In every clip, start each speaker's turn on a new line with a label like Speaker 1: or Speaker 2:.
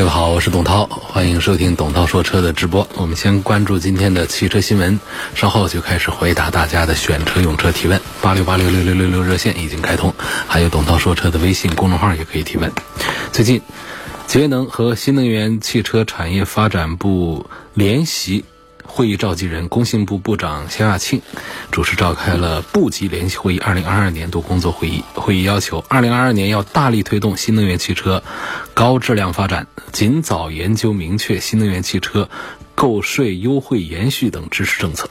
Speaker 1: 各位好，我是董涛，欢迎收听董涛说车的直播。我们先关注今天的汽车新闻，稍后就开始回答大家的选车用车提问。八六八六六六六六热线已经开通，还有董涛说车的微信公众号也可以提问。最近，节能和新能源汽车产业发展部联席。会议召集人、工信部部长肖亚庆主持召开了部级联席会议二零二二年度工作会议。会议要求，二零二二年要大力推动新能源汽车高质量发展，尽早研究明确新能源汽车购税优惠延续等支持政策。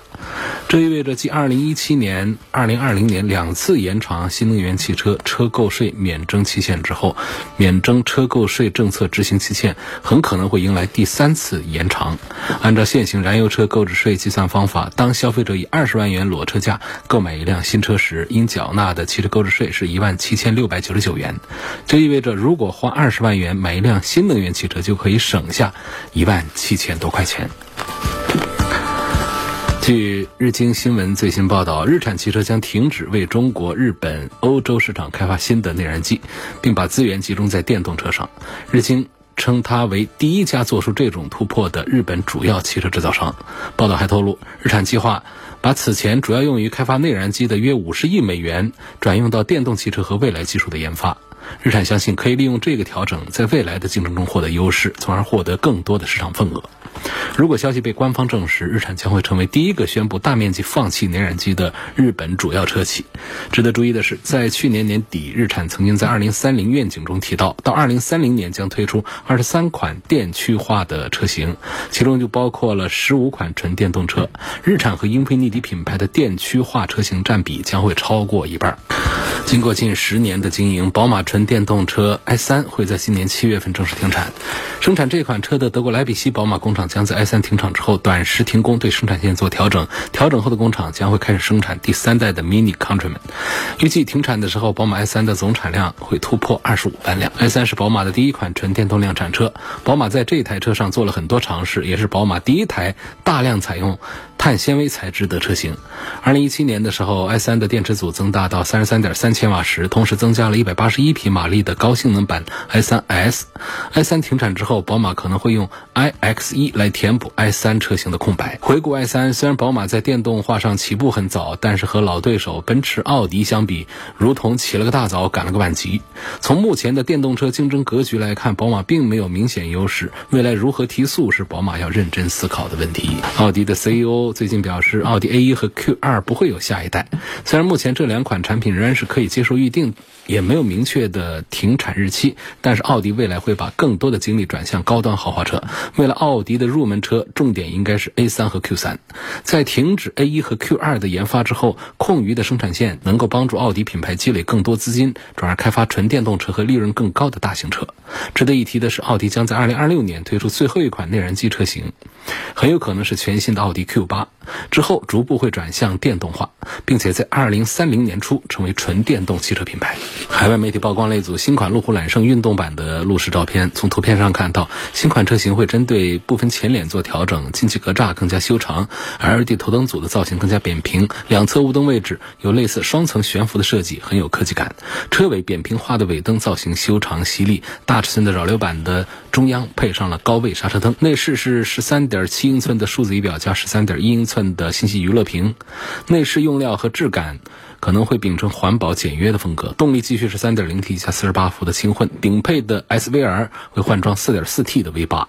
Speaker 1: 这意味着，继2017年、2020年两次延长新能源汽车车购税免征期限之后，免征车购税政策执行期限很可能会迎来第三次延长。按照现行燃油车购置税计算方法，当消费者以二十万元裸车价购买一辆新车时，应缴纳的汽车购置税是一万七千六百九十九元。这意味着，如果花二十万元买一辆新能源汽车，就可以省下一万七千多块钱。据日经新闻最新报道，日产汽车将停止为中国、日本、欧洲市场开发新的内燃机，并把资源集中在电动车上。日经称它为第一家做出这种突破的日本主要汽车制造商。报道还透露，日产计划把此前主要用于开发内燃机的约五十亿美元转用到电动汽车和未来技术的研发。日产相信可以利用这个调整，在未来的竞争中获得优势，从而获得更多的市场份额。如果消息被官方证实，日产将会成为第一个宣布大面积放弃内燃机的日本主要车企。值得注意的是，在去年年底，日产曾经在2030愿景中提到，到2030年将推出23款电驱化的车型，其中就包括了15款纯电动车。日产和英菲尼迪品牌的电驱化车型占比将会超过一半。经过近十年的经营，宝马纯电动车 i3 会在今年七月份正式停产。生产这款车的德国莱比锡宝马工厂将在 i3 停产之后短时停工，对生产线做调整。调整后的工厂将会开始生产第三代的 Mini Countryman。预计停产的时候，宝马 i3 的总产量会突破二十五万辆。i3 是宝马的第一款纯电动量产车，宝马在这台车上做了很多尝试，也是宝马第一台大量采用碳纤维材质的车型。二零一七年的时候，i3 的电池组增大到三十三点三千瓦时，同时增加了一百八十一匹马力的高性能版 i3s。i3 停产之后，宝马可能会用 iX1 来填补 i3 车型的空白。回顾 i3，虽然宝马在电动化上起步很早，但是和老对手奔驰、奥迪相比，如同起了个大早，赶了个晚集。从目前的电动车竞争格局来看，宝马并没有明显优势。未来如何提速，是宝马要认真思考的问题。奥迪的 CEO 最近表示，奥迪 A 一和 Q 二不会有下一代。虽然目前这两款产品仍然是可以接受预定，也没有明确的停产日期，但是奥迪未来会把更多的精力转向高端豪华车。为了奥迪的入门车重点应该是 A3 和 Q3。在停止 A1 和 Q2 的研发之后，空余的生产线能够帮助奥迪品牌积累更多资金，转而开发纯电动车和利润更高的大型车。值得一提的是，奥迪将在2026年推出最后一款内燃机车型，很有可能是全新的奥迪 Q8。之后逐步会转向电动化，并且在2030年初成为纯电动汽车品牌。海外媒体曝光了一组新款路虎揽胜运动版的路试照片，从图片上看到，新款车型会针对部分前脸做调整，进气格栅更加修长，LED 头灯组的造型更加扁平，两侧雾灯位置有类似双层悬浮的设计，很有科技感。车尾扁平化的尾灯造型修长犀利，大尺寸的扰流板的中央配上了高位刹车灯。内饰是13.7英寸的数字仪表加13.1英寸。的信息娱乐屏，内饰用料和质感可能会秉承环保简约的风格。动力继续是三点零 T 加四十八伏的轻混，顶配的 SVR 会换装四点四 T 的 V 八。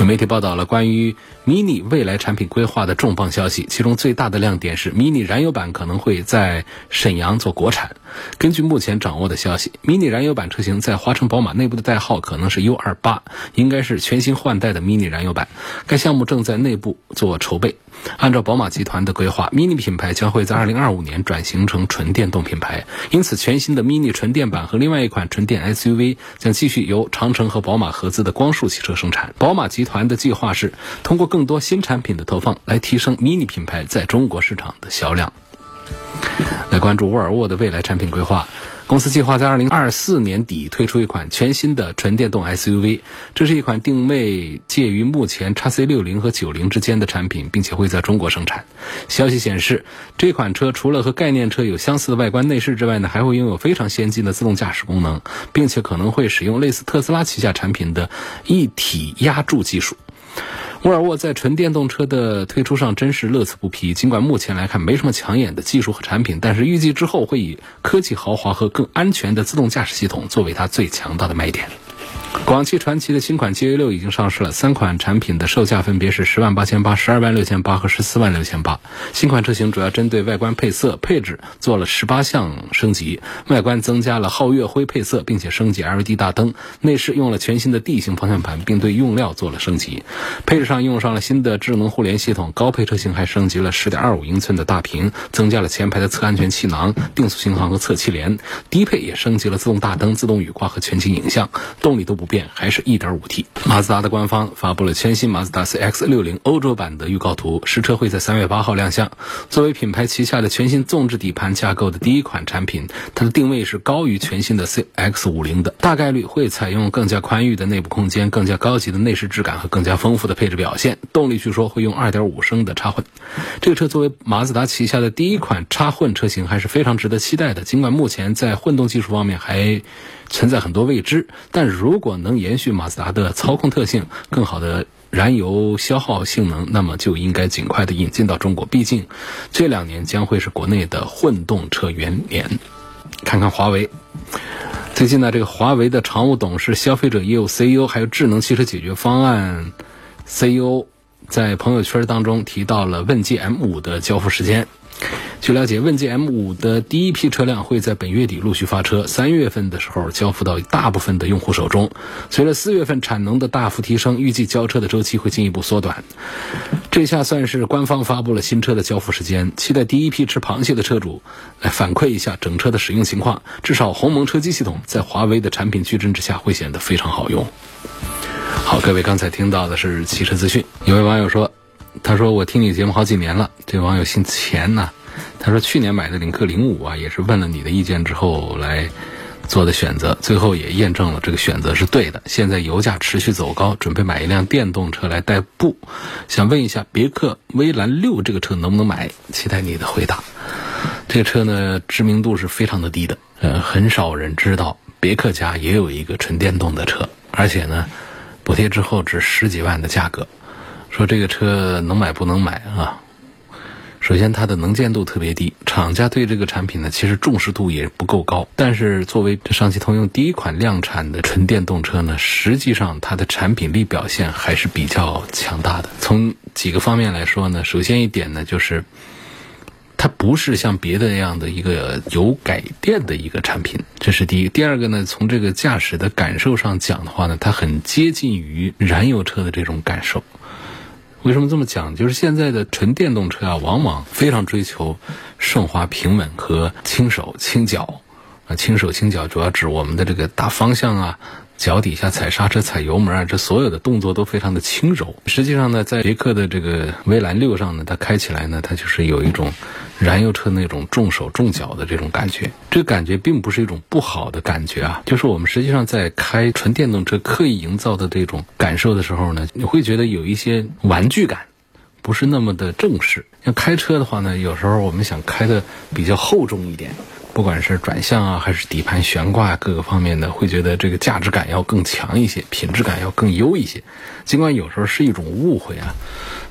Speaker 1: 有媒体报道了关于 Mini 未来产品规划的重磅消息，其中最大的亮点是 Mini 燃油版可能会在沈阳做国产。根据目前掌握的消息，mini 燃油版车型在华晨宝马内部的代号可能是 U28，应该是全新换代的 mini 燃油版。该项目正在内部做筹备。按照宝马集团的规划，mini 品牌将会在2025年转型成纯电动品牌，因此全新的 mini 纯电版和另外一款纯电 SUV 将继续由长城和宝马合资的光束汽车生产。宝马集团的计划是通过更多新产品的投放来提升 mini 品牌在中国市场的销量。来关注沃尔沃的未来产品规划。公司计划在二零二四年底推出一款全新的纯电动 SUV，这是一款定位介于目前 x C 六零和九零之间的产品，并且会在中国生产。消息显示，这款车除了和概念车有相似的外观内饰之外呢，还会拥有非常先进的自动驾驶功能，并且可能会使用类似特斯拉旗下产品的一体压铸技术。沃尔沃在纯电动车的推出上真是乐此不疲。尽管目前来看没什么抢眼的技术和产品，但是预计之后会以科技豪华和更安全的自动驾驶系统作为它最强大的卖点。广汽传祺的新款 GA 六已经上市了，三款产品的售价分别是十万八千八、十二万六千八和十四万六千八。新款车型主要针对外观配色配置做了十八项升级，外观增加了皓月灰配色，并且升级 LED 大灯；内饰用了全新的 D 型方向盘，并对用料做了升级。配置上用上了新的智能互联系统，高配车型还升级了十点二五英寸的大屏，增加了前排的侧安全气囊、定速巡航和侧气帘。低配也升级了自动大灯、自动雨刮和全景影像。动力都。不变还是一点五 T。马自达的官方发布了全新马自达 CX-60 欧洲版的预告图，实车会在三月八号亮相。作为品牌旗下的全新纵置底盘架构的第一款产品，它的定位是高于全新的 CX-50 的，大概率会采用更加宽裕的内部空间、更加高级的内饰质感和更加丰富的配置表现。动力据说会用2.5升的插混。这个车作为马自达旗下的第一款插混车型，还是非常值得期待的。尽管目前在混动技术方面还存在很多未知，但如果能延续马自达的操控特性、更好的燃油消耗性能，那么就应该尽快的引进到中国。毕竟，这两年将会是国内的混动车元年。看看华为，最近呢，这个华为的常务董事、消费者业务 CEO，还有智能汽车解决方案 CEO，在朋友圈当中提到了问界 M5 的交付时间。据了解，问界 M5 的第一批车辆会在本月底陆续发车，三月份的时候交付到大部分的用户手中。随着四月份产能的大幅提升，预计交车的周期会进一步缩短。这下算是官方发布了新车的交付时间，期待第一批吃螃蟹的车主来反馈一下整车的使用情况。至少鸿蒙车机系统在华为的产品矩阵之下会显得非常好用。好，各位刚才听到的是汽车资讯。有位网友说。他说：“我听你节目好几年了。”这网友姓钱呐。他说：“去年买的领克零五啊，也是问了你的意见之后来做的选择，最后也验证了这个选择是对的。现在油价持续走高，准备买一辆电动车来代步。想问一下，别克威兰六这个车能不能买？期待你的回答。这个车呢，知名度是非常的低的，呃，很少人知道别克家也有一个纯电动的车，而且呢，补贴之后只十几万的价格。”说这个车能买不能买啊？首先，它的能见度特别低，厂家对这个产品呢，其实重视度也不够高。但是，作为上汽通用第一款量产的纯电动车呢，实际上它的产品力表现还是比较强大的。从几个方面来说呢，首先一点呢，就是它不是像别的那样的一个油改电的一个产品，这是第一。第二个呢，从这个驾驶的感受上讲的话呢，它很接近于燃油车的这种感受。为什么这么讲？就是现在的纯电动车啊，往往非常追求顺滑、平稳和轻手轻脚。啊，轻手轻脚主要指我们的这个大方向啊。脚底下踩刹车、踩油门啊，这所有的动作都非常的轻柔。实际上呢，在别克的这个威兰六上呢，它开起来呢，它就是有一种燃油车那种重手重脚的这种感觉。这个感觉并不是一种不好的感觉啊，就是我们实际上在开纯电动车刻意营造的这种感受的时候呢，你会觉得有一些玩具感，不是那么的正式。像开车的话呢，有时候我们想开的比较厚重一点。不管是转向啊，还是底盘悬挂各个方面的，会觉得这个价值感要更强一些，品质感要更优一些。尽管有时候是一种误会啊，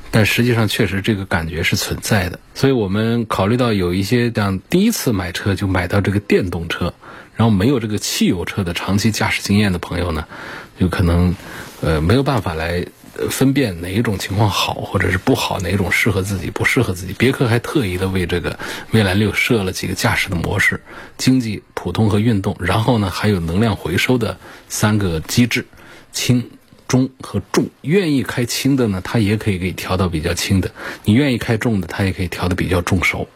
Speaker 1: 但实际上确实这个感觉是存在的。所以我们考虑到有一些这样第一次买车就买到这个电动车，然后没有这个汽油车的长期驾驶经验的朋友呢，有可能呃没有办法来分辨哪一种情况好或者是不好，哪一种适合自己不适合自己。别克还特意的为这个蔚蓝六设了几个驾驶的模式：经济、普通和运动。然后呢，还有能量回收的三个机制：轻、中和重。愿意开轻的呢，它也可以给调到比较轻的；你愿意开重的，它也可以调的比较重手。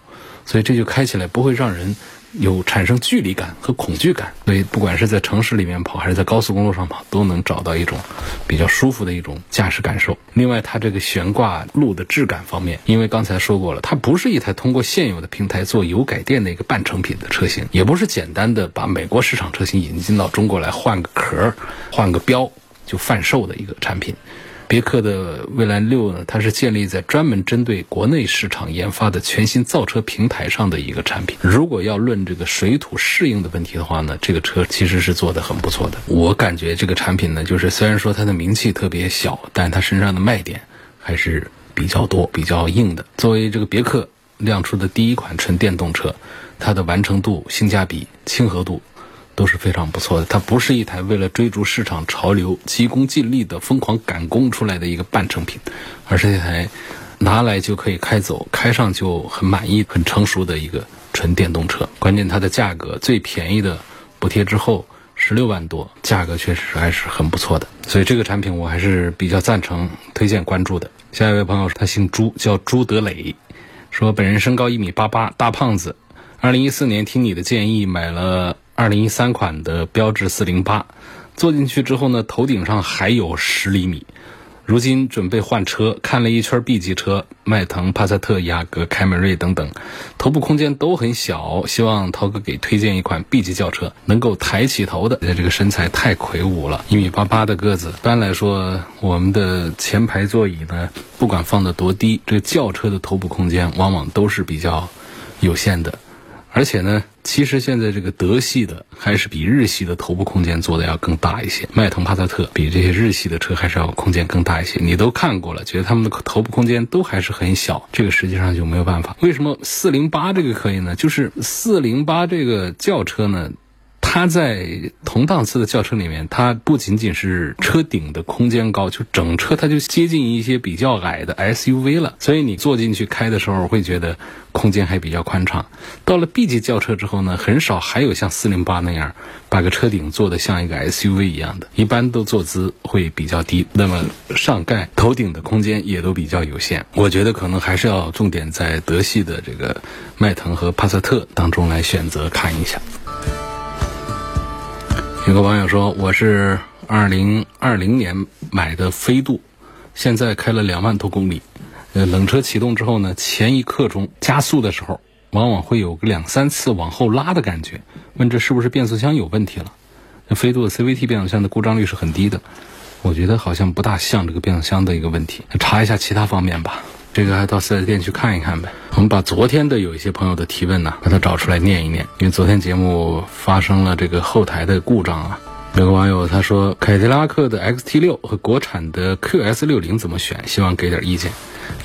Speaker 1: 所以这就开起来不会让人。有产生距离感和恐惧感，所以不管是在城市里面跑还是在高速公路上跑，都能找到一种比较舒服的一种驾驶感受。另外，它这个悬挂路的质感方面，因为刚才说过了，它不是一台通过现有的平台做油改电的一个半成品的车型，也不是简单的把美国市场车型引进到中国来换个壳、换个标就贩售的一个产品。别克的蔚蓝六呢，它是建立在专门针对国内市场研发的全新造车平台上的一个产品。如果要论这个水土适应的问题的话呢，这个车其实是做的很不错的。我感觉这个产品呢，就是虽然说它的名气特别小，但它身上的卖点还是比较多、比较硬的。作为这个别克亮出的第一款纯电动车，它的完成度、性价比、亲和度。都是非常不错的，它不是一台为了追逐市场潮流急功近利的疯狂赶工出来的一个半成品，而是一台拿来就可以开走、开上就很满意、很成熟的一个纯电动车。关键它的价格最便宜的补贴之后十六万多，价格确实还是很不错的。所以这个产品我还是比较赞成、推荐关注的。下一位朋友他姓朱，叫朱德磊，说本人身高一米八八，大胖子。二零一四年听你的建议买了。二零一三款的标致四零八，坐进去之后呢，头顶上还有十厘米。如今准备换车，看了一圈 B 级车，迈腾、帕萨特、雅阁、凯美瑞等等，头部空间都很小。希望涛哥给推荐一款 B 级轿车，能够抬起头的。这个身材太魁梧了，一米八八的个子。一般来说，我们的前排座椅呢，不管放的多低，这个轿车的头部空间往往都是比较有限的。而且呢，其实现在这个德系的还是比日系的头部空间做的要更大一些。迈腾、帕萨特比这些日系的车还是要空间更大一些。你都看过了，觉得他们的头部空间都还是很小，这个实际上就没有办法。为什么四零八这个可以呢？就是四零八这个轿车呢？它在同档次的轿车里面，它不仅仅是车顶的空间高，就整车它就接近一些比较矮的 SUV 了。所以你坐进去开的时候，会觉得空间还比较宽敞。到了 B 级轿车之后呢，很少还有像408那样把个车顶做的像一个 SUV 一样的，一般都坐姿会比较低。那么上盖、头顶的空间也都比较有限。我觉得可能还是要重点在德系的这个迈腾和帕萨特当中来选择看一下。有个网友说：“我是二零二零年买的飞度，现在开了两万多公里。呃，冷车启动之后呢，前一刻钟加速的时候，往往会有个两三次往后拉的感觉。问这是不是变速箱有问题了？那飞度的 CVT 变速箱的故障率是很低的，我觉得好像不大像这个变速箱的一个问题。查一下其他方面吧。”这个还到四 S 店去看一看呗。我们把昨天的有一些朋友的提问呢，把它找出来念一念。因为昨天节目发生了这个后台的故障啊。有个网友他说，凯迪拉克的 XT6 和国产的 QS60 怎么选？希望给点意见。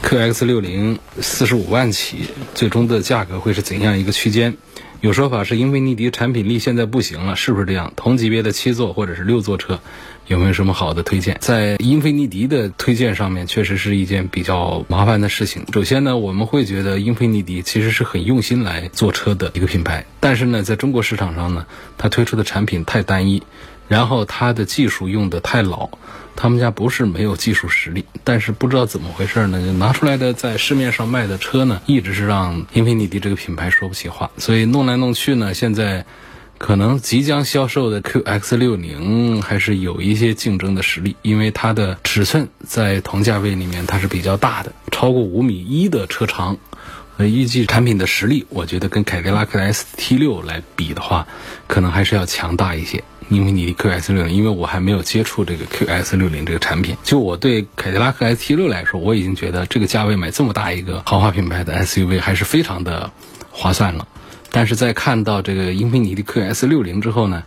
Speaker 1: QX60 四十五万起，最终的价格会是怎样一个区间？有说法是英菲尼迪产品力现在不行了，是不是这样？同级别的七座或者是六座车，有没有什么好的推荐？在英菲尼迪的推荐上面，确实是一件比较麻烦的事情。首先呢，我们会觉得英菲尼迪其实是很用心来做车的一个品牌，但是呢，在中国市场上呢，它推出的产品太单一。然后它的技术用的太老，他们家不是没有技术实力，但是不知道怎么回事呢，就拿出来的在市面上卖的车呢，一直是让英菲尼迪这个品牌说不起话，所以弄来弄去呢，现在可能即将销售的 QX60 还是有一些竞争的实力，因为它的尺寸在同价位里面它是比较大的，超过五米一的车长。预计产品的实力，我觉得跟凯迪拉克的 ST6 来比的话，可能还是要强大一些。英菲尼迪 Q S 六零因为我还没有接触这个 Q S 六零这个产品，就我对凯迪拉克 S T 六来说，我已经觉得这个价位买这么大一个豪华品牌的 SUV 还是非常的划算了。但是在看到这个英菲尼迪 Q S 六零之后呢，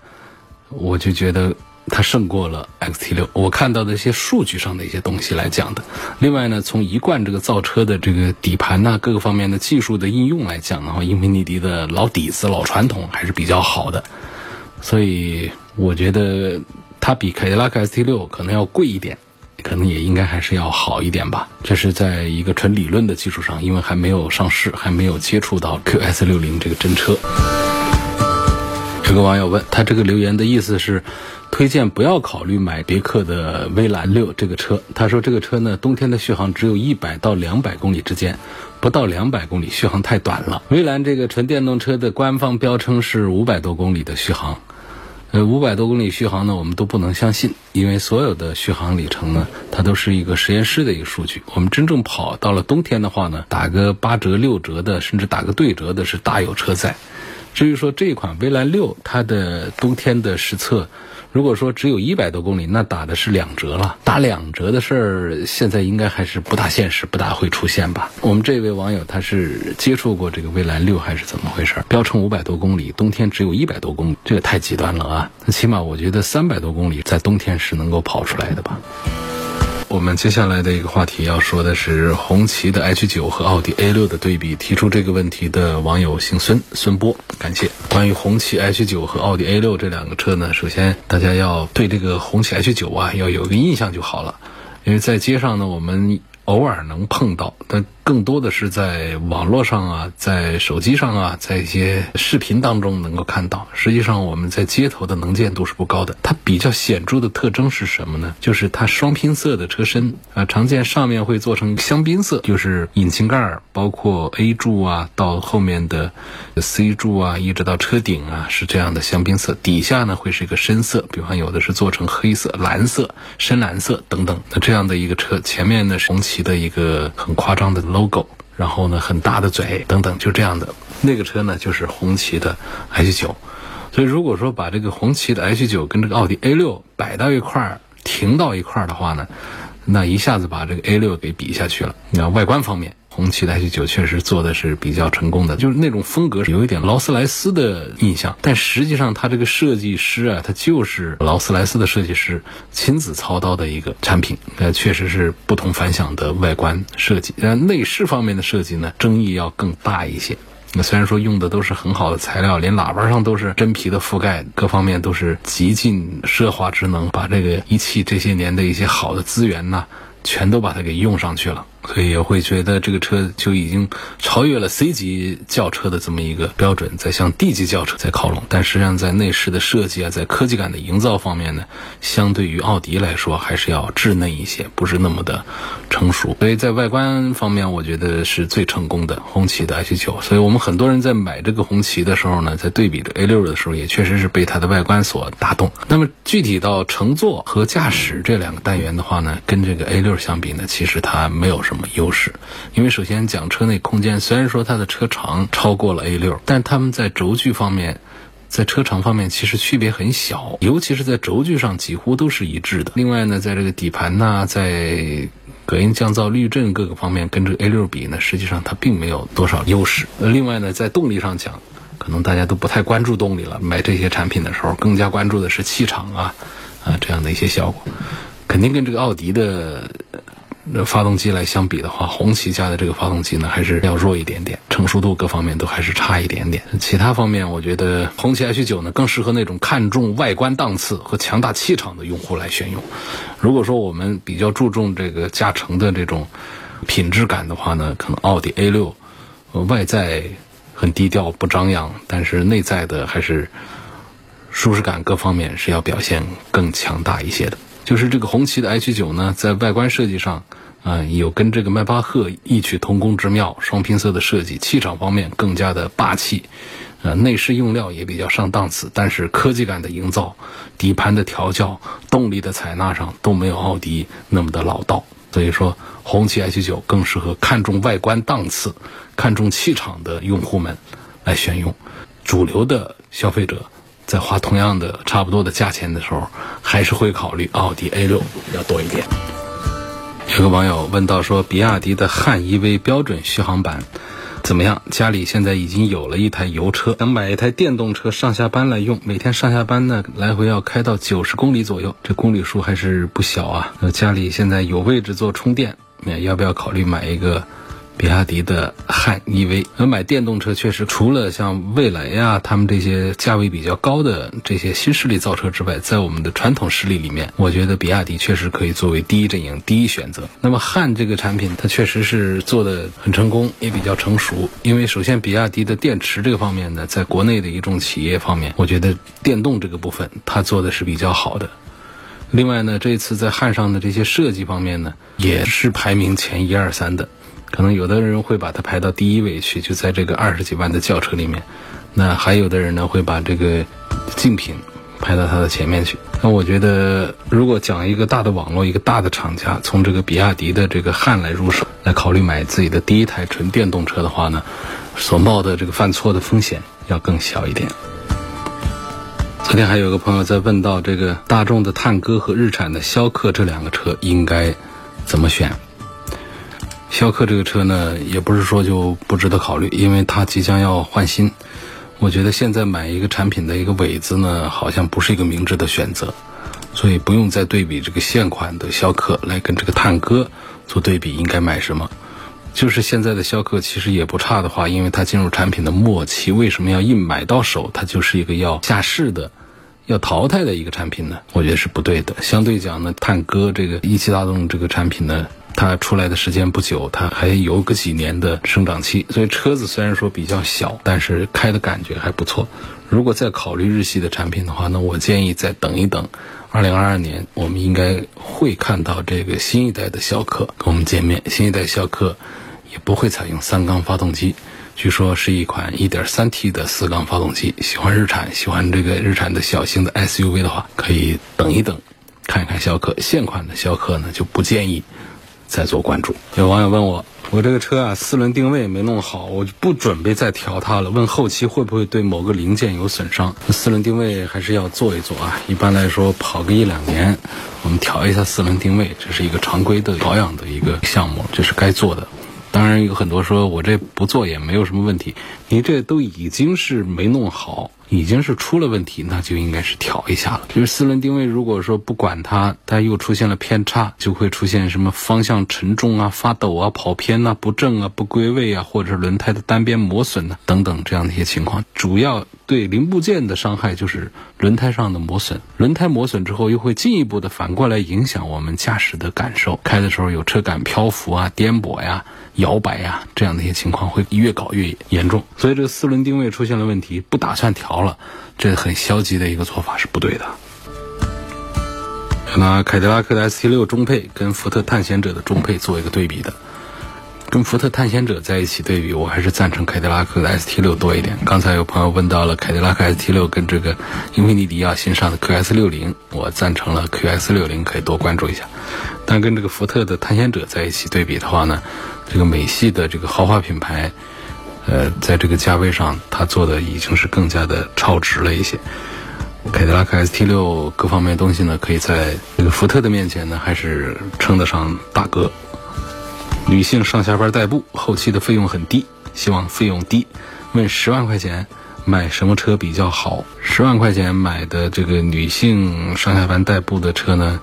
Speaker 1: 我就觉得。它胜过了 XT 六我看到的一些数据上的一些东西来讲的。另外呢，从一贯这个造车的这个底盘呐，各个方面的技术的应用来讲的话，英菲尼迪的老底子、老传统还是比较好的。所以我觉得它比凯迪拉克 ST6 可能要贵一点，可能也应该还是要好一点吧。这是在一个纯理论的基础上，因为还没有上市，还没有接触到 QS 六零这个真车。有个网友问他，这个留言的意思是推荐不要考虑买别克的威兰六这个车。他说这个车呢，冬天的续航只有一百到两百公里之间，不到两百公里，续航太短了。威兰这个纯电动车的官方标称是五百多公里的续航，呃，五百多公里续航呢，我们都不能相信，因为所有的续航里程呢，它都是一个实验室的一个数据。我们真正跑到了冬天的话呢，打个八折、六折的，甚至打个对折的，是大有车在。至于说这款蔚蓝六，它的冬天的实测，如果说只有一百多公里，那打的是两折了。打两折的事儿，现在应该还是不大现实，不大会出现吧？我们这位网友他是接触过这个蔚蓝六还是怎么回事？标称五百多公里，冬天只有一百多公里，这个太极端了啊！那起码我觉得三百多公里在冬天是能够跑出来的吧？我们接下来的一个话题要说的是红旗的 H 九和奥迪 A 六的对比。提出这个问题的网友姓孙，孙波，感谢。关于红旗 H 九和奥迪 A 六这两个车呢，首先大家要对这个红旗 H 九啊要有一个印象就好了，因为在街上呢，我们偶尔能碰到，但更多的是在网络上啊，在手机上啊，在一些视频当中能够看到。实际上，我们在街头的能见度是不高的。它比较显著的特征是什么呢？就是它双拼色的车身啊，常见上面会做成香槟色，就是引擎盖包括 A 柱啊，到后面的 C 柱啊，一直到车顶啊，是这样的香槟色。底下呢会是一个深色，比方有的是做成黑色、蓝色、深蓝色等等。那这样的一个车，前面呢是红旗的一个很夸张的。logo，然后呢，很大的嘴等等，就这样的那个车呢，就是红旗的 H 九。所以如果说把这个红旗的 H 九跟这个奥迪 A 六摆到一块儿，停到一块儿的话呢，那一下子把这个 A 六给比下去了。你看外观方面。红旗的 H 九确实做的是比较成功的，就是那种风格有一点劳斯莱斯的印象，但实际上它这个设计师啊，他就是劳斯莱斯的设计师亲自操刀的一个产品，呃，确实是不同凡响的外观设计。呃，内饰方面的设计呢，争议要更大一些。那虽然说用的都是很好的材料，连喇叭上都是真皮的覆盖，各方面都是极尽奢华之能，把这个一汽这些年的一些好的资源呢，全都把它给用上去了。所以也会觉得这个车就已经超越了 C 级轿车的这么一个标准，在向 D 级轿车在靠拢。但实际上，在内饰的设计啊，在科技感的营造方面呢，相对于奥迪来说，还是要稚嫩一些，不是那么的成熟。所以在外观方面，我觉得是最成功的红旗的 H 九。所以我们很多人在买这个红旗的时候呢，在对比着 A 六的时候，也确实是被它的外观所打动。那么具体到乘坐和驾驶这两个单元的话呢，跟这个 A 六相比呢，其实它没有什么。什么优势？因为首先讲车内空间，虽然说它的车长超过了 A 六，但它们在轴距方面，在车长方面其实区别很小，尤其是在轴距上几乎都是一致的。另外呢，在这个底盘呐，在隔音降噪、滤震各个方面跟这个 A 六比呢，实际上它并没有多少优势。另外呢，在动力上讲，可能大家都不太关注动力了，买这些产品的时候更加关注的是气场啊啊这样的一些效果，肯定跟这个奥迪的。那发动机来相比的话，红旗家的这个发动机呢，还是要弱一点点，成熟度各方面都还是差一点点。其他方面，我觉得红旗 H 九呢，更适合那种看重外观档次和强大气场的用户来选用。如果说我们比较注重这个驾乘的这种品质感的话呢，可能奥迪 A 六外在很低调不张扬，但是内在的还是舒适感各方面是要表现更强大一些的。就是这个红旗的 H 九呢，在外观设计上，啊，有跟这个迈巴赫异曲同工之妙，双拼色的设计，气场方面更加的霸气，呃，内饰用料也比较上档次，但是科技感的营造、底盘的调教、动力的采纳上都没有奥迪那么的老道。所以说，红旗 H 九更适合看重外观档次、看重气场的用户们来选用，主流的消费者。在花同样的差不多的价钱的时候，还是会考虑奥迪 A 六要多一点。有个网友问到说，比亚迪的汉 EV 标准续航版怎么样？家里现在已经有了一台油车，想买一台电动车上下班来用，每天上下班呢来回要开到九十公里左右，这公里数还是不小啊。家里现在有位置做充电，要不要考虑买一个比亚迪的汉 EV。而买电动车确实除了像蔚来呀，他们这些价位比较高的这些新势力造车之外，在我们的传统势力里面，我觉得比亚迪确实可以作为第一阵营、第一选择。那么汉这个产品，它确实是做的很成功，也比较成熟。因为首先，比亚迪的电池这个方面呢，在国内的一众企业方面，我觉得电动这个部分它做的是比较好的。另外呢，这次在汉上的这些设计方面呢，也是排名前一二三的。可能有的人会把它排到第一位去，就在这个二十几万的轿车里面。那还有的人呢，会把这个竞品排到它的前面去。那我觉得，如果讲一个大的网络、一个大的厂家，从这个比亚迪的这个汉来入手，来考虑买自己的第一台纯电动车的话呢，所冒的这个犯错的风险要更小一点。昨天还有个朋友在问到这个大众的探歌和日产的逍客这两个车应该怎么选？逍客这个车呢，也不是说就不值得考虑，因为它即将要换新。我觉得现在买一个产品的一个尾子呢，好像不是一个明智的选择，所以不用再对比这个现款的逍客来跟这个探歌做对比，应该买什么？就是现在的逍客其实也不差的话，因为它进入产品的末期，为什么要一买到手它就是一个要下市的、要淘汰的一个产品呢？我觉得是不对的。相对讲呢，探歌这个一汽大众这个产品呢，它出来的时间不久，它还有个几年的生长期，所以车子虽然说比较小，但是开的感觉还不错。如果再考虑日系的产品的话，那我建议再等一等。二零二二年，我们应该会看到这个新一代的逍客跟我们见面。新一代逍客也不会采用三缸发动机，据说是一款一点三 T 的四缸发动机。喜欢日产，喜欢这个日产的小型的 SUV 的话，可以等一等，看一看逍客。现款的逍客呢，就不建议再做关注。有网友问我。我这个车啊，四轮定位没弄好，我就不准备再调它了。问后期会不会对某个零件有损伤？四轮定位还是要做一做啊。一般来说，跑个一两年，我们调一下四轮定位，这是一个常规的保养的一个项目，这是该做的。当然有很多说我这不做也没有什么问题，你这都已经是没弄好。已经是出了问题，那就应该是调一下了。就是四轮定位，如果说不管它，它又出现了偏差，就会出现什么方向沉重啊、发抖啊、跑偏啊、不正啊、不归位啊，或者轮胎的单边磨损啊等等这样的一些情况。主要对零部件的伤害就是轮胎上的磨损。轮胎磨损之后，又会进一步的反过来影响我们驾驶的感受。开的时候有车感漂浮啊、颠簸呀、摇摆呀这样的一些情况会越搞越严重。所以这个四轮定位出现了问题，不打算调。了，这很消极的一个做法是不对的。拿凯迪拉克的 ST6 中配跟福特探险者的中配做一个对比的，跟福特探险者在一起对比，我还是赞成凯迪拉克的 ST6 多一点。刚才有朋友问到了凯迪拉克 ST6 跟这个英菲尼迪啊新上的 QS60，我赞成了 QS60 可以多关注一下。但跟这个福特的探险者在一起对比的话呢，这个美系的这个豪华品牌。呃，在这个价位上，它做的已经是更加的超值了一些。凯迪拉克 ST6 各方面东西呢，可以在这个福特的面前呢，还是称得上大哥。女性上下班代步，后期的费用很低，希望费用低。问十万块钱买什么车比较好？十万块钱买的这个女性上下班代步的车呢？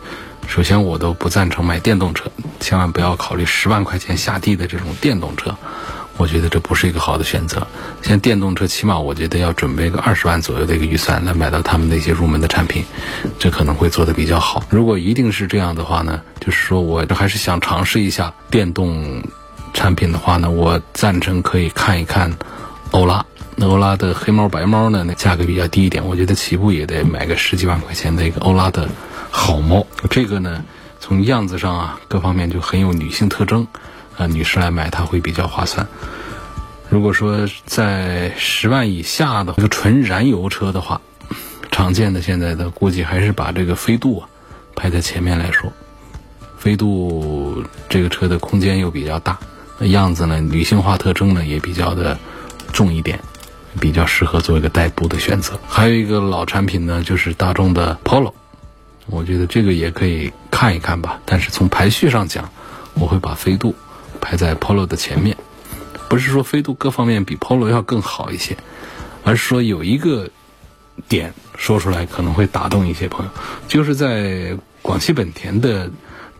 Speaker 1: 首先，我都不赞成买电动车，千万不要考虑十万块钱下地的这种电动车。我觉得这不是一个好的选择。现在电动车起码我觉得要准备个二十万左右的一个预算来买到他们的一些入门的产品，这可能会做的比较好。如果一定是这样的话呢，就是说我还是想尝试一下电动产品的话呢，我赞成可以看一看欧拉。那欧拉的黑猫白猫呢，那价格比较低一点，我觉得起步也得买个十几万块钱的一个欧拉的好猫。这个呢，从样子上啊各方面就很有女性特征。啊，女士来买它会比较划算。如果说在十万以下的一个纯燃油车的话，常见的现在的估计还是把这个飞度啊排在前面来说。飞度这个车的空间又比较大，那样子呢，女性化特征呢也比较的重一点，比较适合做一个代步的选择。还有一个老产品呢，就是大众的 Polo，我觉得这个也可以看一看吧。但是从排序上讲，我会把飞度。排在 Polo 的前面，不是说飞度各方面比 Polo 要更好一些，而是说有一个点说出来可能会打动一些朋友，就是在广汽本田的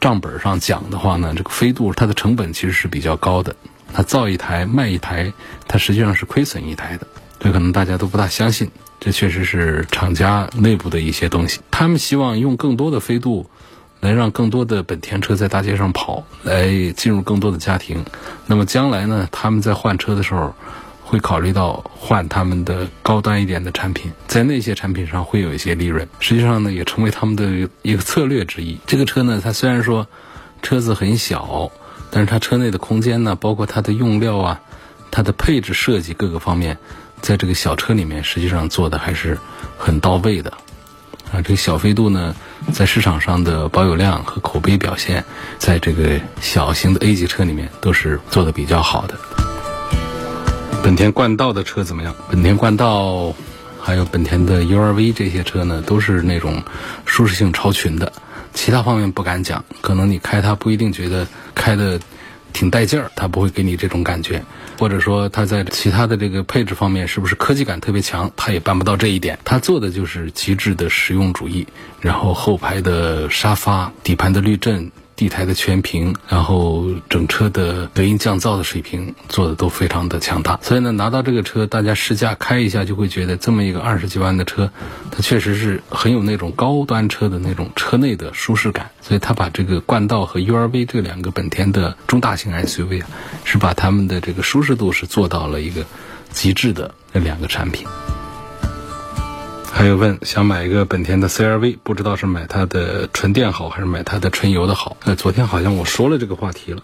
Speaker 1: 账本上讲的话呢，这个飞度它的成本其实是比较高的，它造一台卖一台，它实际上是亏损一台的。这可能大家都不大相信，这确实是厂家内部的一些东西。他们希望用更多的飞度，来让更多的本田车在大街上跑，来进入更多的家庭。那么将来呢，他们在换车的时候，会考虑到换他们的高端一点的产品，在那些产品上会有一些利润。实际上呢，也成为他们的一个策略之一。这个车呢，它虽然说车子很小，但是它车内的空间呢，包括它的用料啊，它的配置设计各个方面。在这个小车里面，实际上做的还是很到位的，啊，这个小飞度呢，在市场上的保有量和口碑表现，在这个小型的 A 级车里面都是做的比较好的。本田冠道的车怎么样？本田冠道，还有本田的 URV 这些车呢，都是那种舒适性超群的，其他方面不敢讲，可能你开它不一定觉得开的。挺带劲儿，它不会给你这种感觉，或者说它在其他的这个配置方面是不是科技感特别强，它也办不到这一点。它做的就是极致的实用主义，然后后排的沙发、底盘的滤震。地台的全屏，然后整车的隔音降噪的水平做的都非常的强大，所以呢，拿到这个车，大家试驾开一下，就会觉得这么一个二十几万的车，它确实是很有那种高端车的那种车内的舒适感。所以，他把这个冠道和 URV 这两个本田的中大型 SUV 啊，是把他们的这个舒适度是做到了一个极致的那两个产品。还有问想买一个本田的 CRV，不知道是买它的纯电好还是买它的纯油的好？呃，昨天好像我说了这个话题了。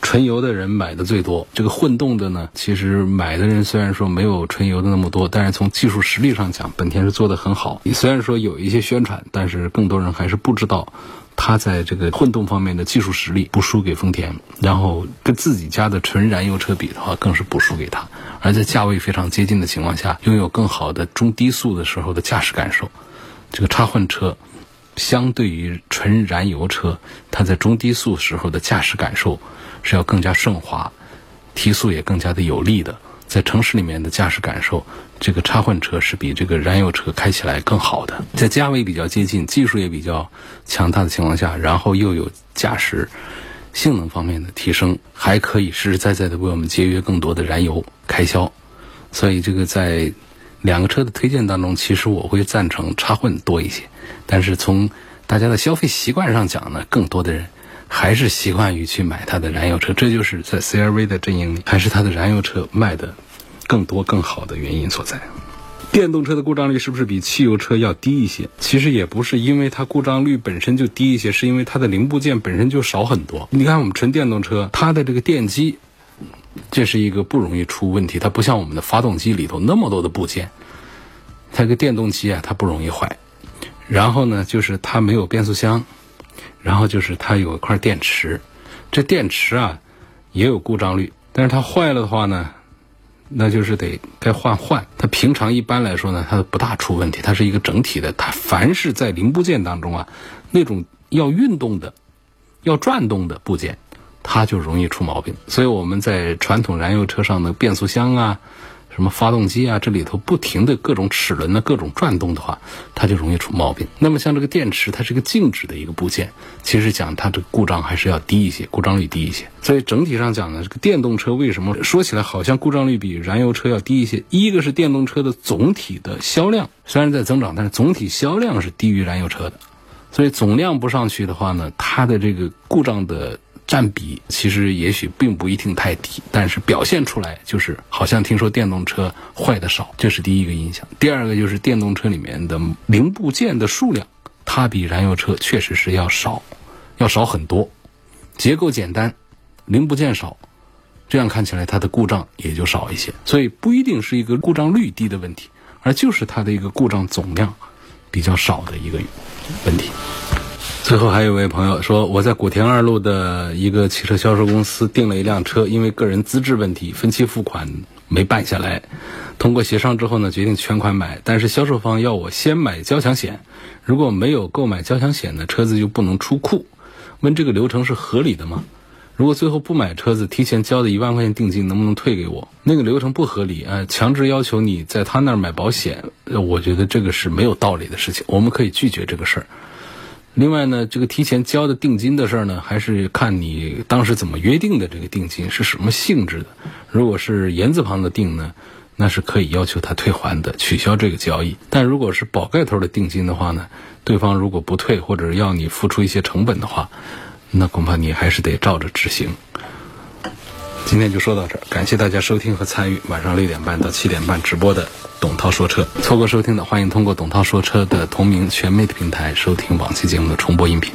Speaker 1: 纯油的人买的最多，这个混动的呢，其实买的人虽然说没有纯油的那么多，但是从技术实力上讲，本田是做的很好。虽然说有一些宣传，但是更多人还是不知道。它在这个混动方面的技术实力不输给丰田，然后跟自己家的纯燃油车比的话，更是不输给它。而在价位非常接近的情况下，拥有更好的中低速的时候的驾驶感受。这个插混车相对于纯燃油车，它在中低速时候的驾驶感受是要更加顺滑，提速也更加的有力的。在城市里面的驾驶感受，这个插混车是比这个燃油车开起来更好的。在价位比较接近、技术也比较强大的情况下，然后又有驾驶性能方面的提升，还可以实实在在的为我们节约更多的燃油开销。所以，这个在两个车的推荐当中，其实我会赞成插混多一些。但是从大家的消费习惯上讲呢，更多的人。还是习惯于去买它的燃油车，这就是在 CRV 的阵营里，还是它的燃油车卖的更多更好的原因所在。电动车的故障率是不是比汽油车要低一些？其实也不是，因为它故障率本身就低一些，是因为它的零部件本身就少很多。你看我们纯电动车，它的这个电机，这是一个不容易出问题。它不像我们的发动机里头那么多的部件，它个电动机啊，它不容易坏。然后呢，就是它没有变速箱。然后就是它有一块电池，这电池啊也有故障率，但是它坏了的话呢，那就是得该换换。它平常一般来说呢，它不大出问题，它是一个整体的。它凡是在零部件当中啊，那种要运动的、要转动的部件，它就容易出毛病。所以我们在传统燃油车上的变速箱啊。什么发动机啊，这里头不停的各种齿轮的各种转动的话，它就容易出毛病。那么像这个电池，它是个静止的一个部件，其实讲它的故障还是要低一些，故障率低一些。所以整体上讲呢，这个电动车为什么说起来好像故障率比燃油车要低一些？一个是电动车的总体的销量虽然在增长，但是总体销量是低于燃油车的，所以总量不上去的话呢，它的这个故障的。占比其实也许并不一定太低，但是表现出来就是好像听说电动车坏的少，这是第一个印象。第二个就是电动车里面的零部件的数量，它比燃油车确实是要少，要少很多。结构简单，零部件少，这样看起来它的故障也就少一些。所以不一定是一个故障率低的问题，而就是它的一个故障总量比较少的一个问题。最后还有位朋友说，我在古田二路的一个汽车销售公司订了一辆车，因为个人资质问题，分期付款没办下来。通过协商之后呢，决定全款买，但是销售方要我先买交强险，如果没有购买交强险呢，车子就不能出库。问这个流程是合理的吗？如果最后不买车子，提前交的一万块钱定金能不能退给我？那个流程不合理啊，强制要求你在他那儿买保险，我觉得这个是没有道理的事情，我们可以拒绝这个事儿。另外呢，这个提前交的定金的事儿呢，还是看你当时怎么约定的这个定金是什么性质的。如果是言字旁的定呢，那是可以要求他退还的，取消这个交易。但如果是宝盖头的定金的话呢，对方如果不退或者要你付出一些成本的话，那恐怕你还是得照着执行。今天就说到这儿，感谢大家收听和参与晚上六点半到七点半直播的董涛说车。错过收听的，欢迎通过董涛说车的同名全媒体平台收听往期节目的重播音频。